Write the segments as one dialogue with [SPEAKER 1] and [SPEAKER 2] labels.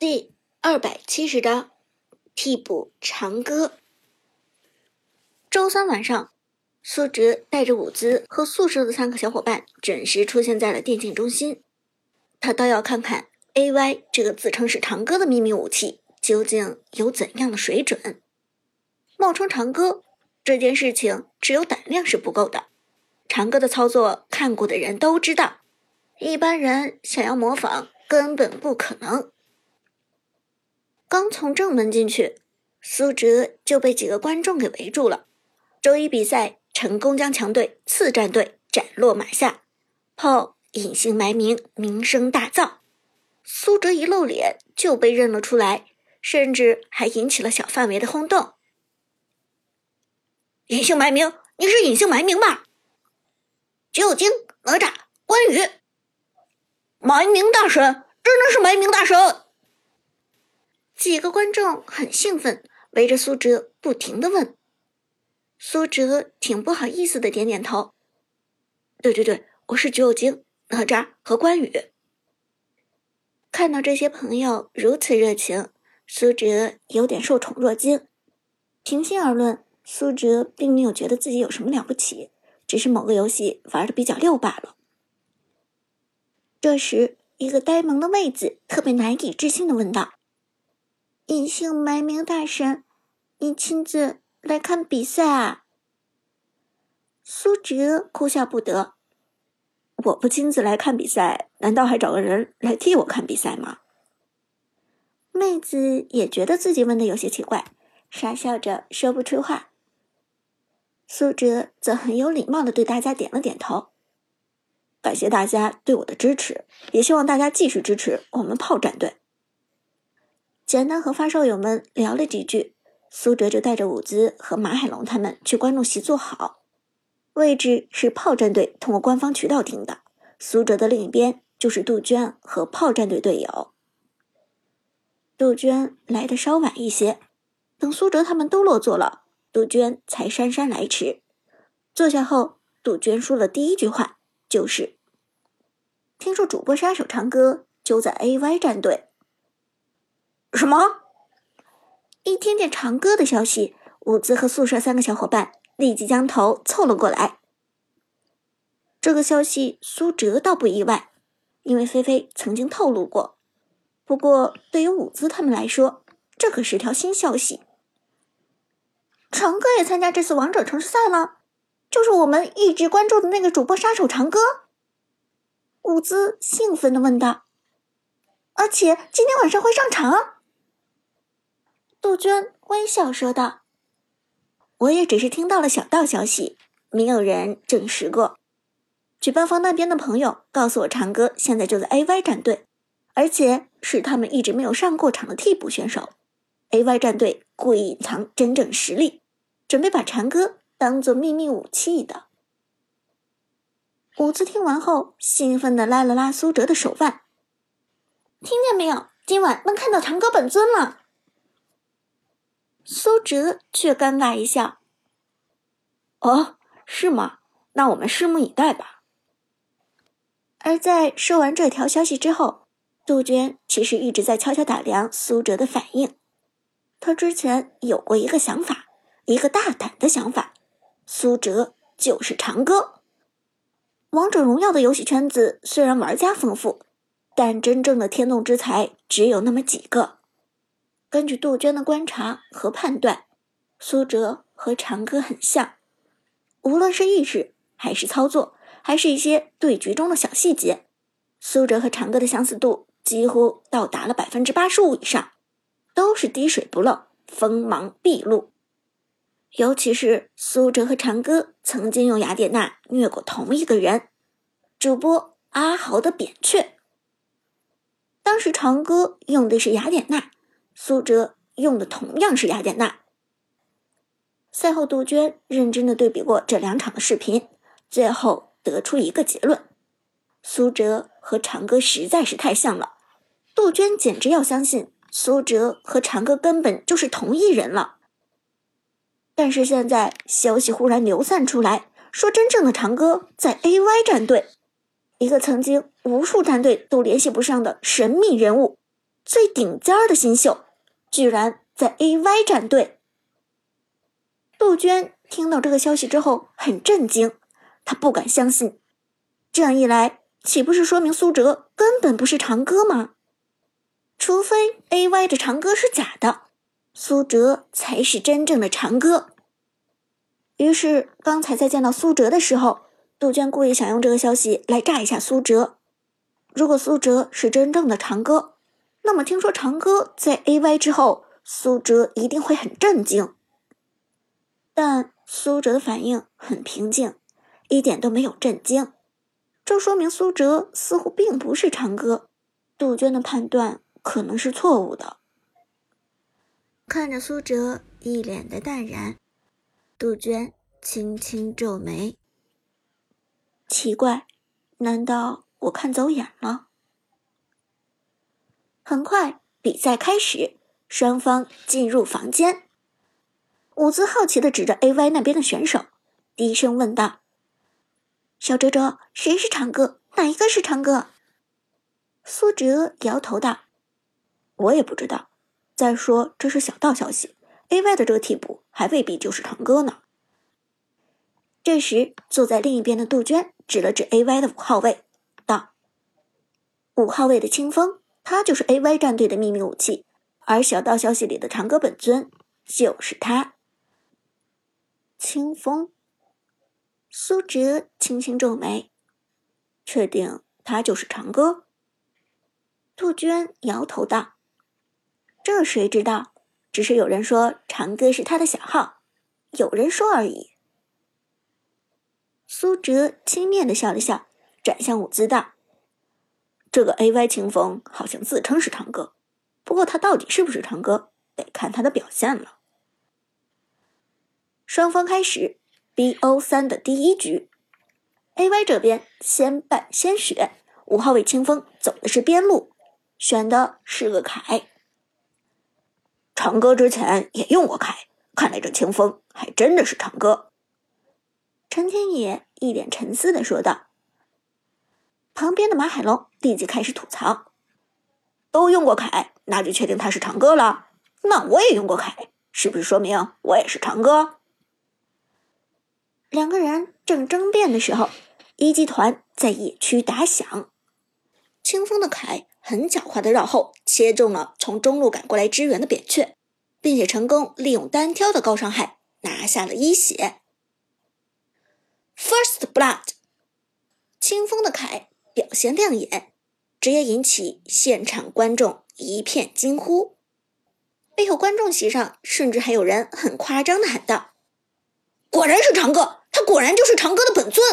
[SPEAKER 1] 第二百七十章替补长歌。周三晚上，苏哲带着伍兹和宿舍的三个小伙伴准时出现在了电竞中心。他倒要看看 A.Y 这个自称是长歌的秘密武器究竟有怎样的水准。冒充长歌这件事情，只有胆量是不够的。长歌的操作，看过的人都知道，一般人想要模仿根本不可能。刚从正门进去，苏哲就被几个观众给围住了。周一比赛成功将强队次战队斩落马下，炮隐姓埋名，名声大噪。苏哲一露脸就被认了出来，甚至还引起了小范围的轰动。隐姓埋名，你是隐姓埋名吧？九精、哪吒、关羽，埋名大神，真的是埋名大神！几个观众很兴奋，围着苏哲不停的问。苏哲挺不好意思的，点点头。对对对，我是橘右京、哪吒和关羽。看到这些朋友如此热情，苏哲有点受宠若惊。平心而论，苏哲并没有觉得自己有什么了不起，只是某个游戏玩的比较溜罢了。这时，一个呆萌的妹子特别难以置信的问道。隐姓埋名大神，你亲自来看比赛啊？苏哲哭笑不得。我不亲自来看比赛，难道还找个人来替我看比赛吗？妹子也觉得自己问的有些奇怪，傻笑着说不出话。苏哲则很有礼貌的对大家点了点头，感谢大家对我的支持，也希望大家继续支持我们炮战队。简单和发烧友们聊了几句，苏哲就带着伍兹和马海龙他们去观众席坐好，位置是炮战队通过官方渠道订的。苏哲的另一边就是杜鹃和炮战队队友。杜鹃来的稍晚一些，等苏哲他们都落座了，杜鹃才姗姗来迟。坐下后，杜鹃说了第一句话就是：“听说主播杀手唱歌就在 AY 战队。”什么？一听见长歌的消息，伍兹和宿舍三个小伙伴立即将头凑了过来。这个消息苏哲倒不意外，因为菲菲曾经透露过。不过对于伍兹他们来说，这可是条新消息。长歌也参加这次王者城市赛了，就是我们一直关注的那个主播杀手长歌。伍兹兴奋的问道：“而且今天晚上会上场？”杜鹃微笑说道：“我也只是听到了小道消息，没有人证实过。举办方那边的朋友告诉我，长歌现在就在 AY 战队，而且是他们一直没有上过场的替补选手。AY 战队故意隐藏真正实力，准备把长歌当做秘密武器的。”伍兹听完后，兴奋地拉了拉苏哲的手腕：“听见没有？今晚能看到长歌本尊了！”苏哲却尴尬一笑：“哦，是吗？那我们拭目以待吧。”而在说完这条消息之后，杜鹃其实一直在悄悄打量苏哲的反应。他之前有过一个想法，一个大胆的想法：苏哲就是长歌。王者荣耀的游戏圈子虽然玩家丰富，但真正的天纵之才只有那么几个。根据杜鹃的观察和判断，苏哲和长歌很像，无论是意识还是操作，还是一些对局中的小细节，苏哲和长歌的相似度几乎到达了百分之八十五以上，都是滴水不漏、锋芒毕露。尤其是苏哲和长歌曾经用雅典娜虐过同一个人，主播阿豪的扁鹊。当时长歌用的是雅典娜。苏哲用的同样是雅典娜。赛后，杜鹃认真的对比过这两场的视频，最后得出一个结论：苏哲和长歌实在是太像了。杜鹃简直要相信苏哲和长歌根本就是同一人了。但是现在消息忽然流散出来，说真正的长歌在 AY 战队，一个曾经无数战队都联系不上的神秘人物。最顶尖的新秀，居然在 AY 战队。杜鹃听到这个消息之后很震惊，她不敢相信。这样一来，岂不是说明苏哲根本不是长歌吗？除非 AY 的长歌是假的，苏哲才是真正的长歌。于是，刚才在见到苏哲的时候，杜鹃故意想用这个消息来炸一下苏哲。如果苏哲是真正的长歌，那么听说长歌在 AY 之后，苏哲一定会很震惊。但苏哲的反应很平静，一点都没有震惊，这说明苏哲似乎并不是长歌。杜鹃的判断可能是错误的。看着苏哲一脸的淡然，杜鹃轻轻皱眉。奇怪，难道？我看走眼了。很快，比赛开始，双方进入房间。伍兹好奇的指着 AY 那边的选手，低声问道：“小哲哲，谁是长歌？哪一个是长歌？”苏哲摇头道：“我也不知道。再说，这是小道消息，AY 的这个替补还未必就是长歌呢。”这时，坐在另一边的杜鹃指了指 AY 的五号位。道五号位的清风，他就是 AY 战队的秘密武器，而小道消息里的长歌本尊就是他。清风，苏哲轻轻皱眉，确定他就是长歌？杜鹃摇头道：“这谁知道？只是有人说长歌是他的小号，有人说而已。”苏哲轻蔑的笑了笑，转向伍兹道。这个 A Y 清风好像自称是长歌，不过他到底是不是长歌，得看他的表现了。双方开始 B O 三的第一局，A Y 这边先败先选，五号位清风走的是边路，选的是个凯。长歌之前也用过凯，看来这清风还真的是长歌。陈天野一脸沉思的说道。旁边的马海龙立即开始吐槽：“都用过凯，那就确定他是长歌了。那我也用过凯，是不是说明我也是长歌？”两个人正争辩的时候，一级团在野区打响。清风的凯很狡猾的绕后切中了从中路赶过来支援的扁鹊，并且成功利用单挑的高伤害拿下了一血。First blood，清风的凯。表现亮眼，直接引起现场观众一片惊呼。背后观众席上，甚至还有人很夸张的喊道：“果然是长歌，他果然就是长歌的本尊。”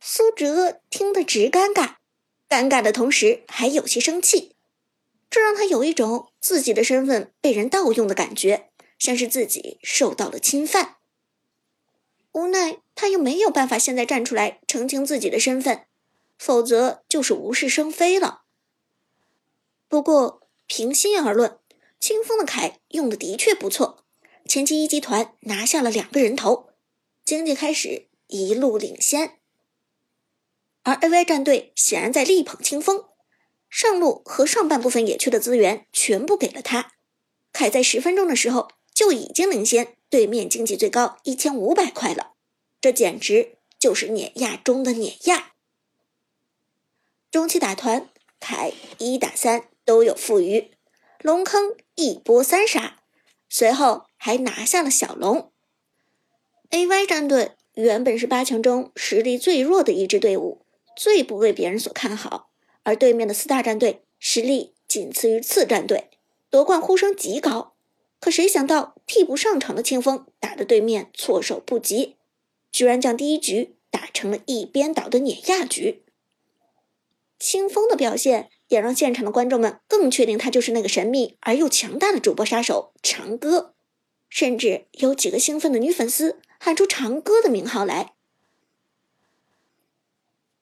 [SPEAKER 1] 苏哲听得直尴尬，尴尬的同时还有些生气，这让他有一种自己的身份被人盗用的感觉，像是自己受到了侵犯。无奈他又没有办法现在站出来澄清自己的身份。否则就是无事生非了。不过平心而论，清风的凯用的的确不错，前期一级团拿下了两个人头，经济开始一路领先。而 AY 战队显然在力捧清风，上路和上半部分野区的资源全部给了他。凯在十分钟的时候就已经领先对面经济最高一千五百块了，这简直就是碾压中的碾压。中期打团，凯一打三都有负余，龙坑一波三杀，随后还拿下了小龙。AY 战队原本是八强中实力最弱的一支队伍，最不为别人所看好，而对面的四大战队实力仅次于次战队，夺冠呼声极高。可谁想到替补上场的清风打的对面措手不及，居然将第一局打成了一边倒的碾压局。清风的表现也让现场的观众们更确定他就是那个神秘而又强大的主播杀手长歌，甚至有几个兴奋的女粉丝喊出长歌的名号来。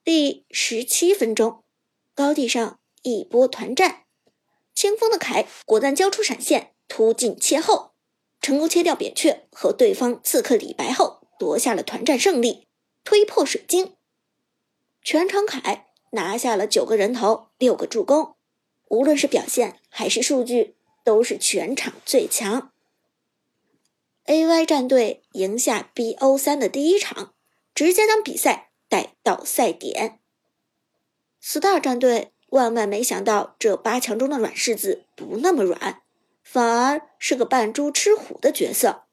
[SPEAKER 1] 第十七分钟，高地上一波团战，清风的凯果断交出闪现，突进切后，成功切掉扁鹊和对方刺客李白后，夺下了团战胜利，推破水晶。全场凯。拿下了九个人头，六个助攻，无论是表现还是数据，都是全场最强。A.Y 战队赢下 B.O 三的第一场，直接将比赛带到赛点。Star 战队万万没想到，这八强中的软柿子不那么软，反而是个扮猪吃虎的角色。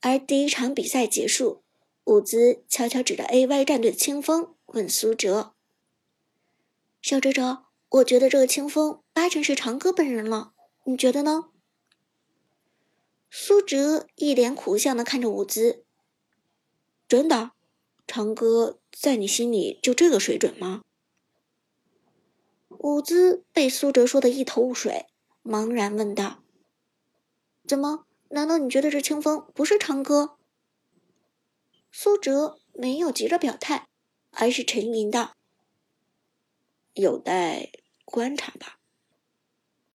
[SPEAKER 1] 而第一场比赛结束，伍兹悄悄指着 A.Y 战队的清风，问苏哲：“小哲哲，我觉得这个清风八成是长歌本人了，你觉得呢？”苏哲一脸苦相的看着伍兹：“真的，长歌在你心里就这个水准吗？”伍兹被苏哲说的一头雾水，茫然问道：“怎么？”难道你觉得这清风不是长歌？苏哲没有急着表态，而是沉吟道：“有待观察吧。”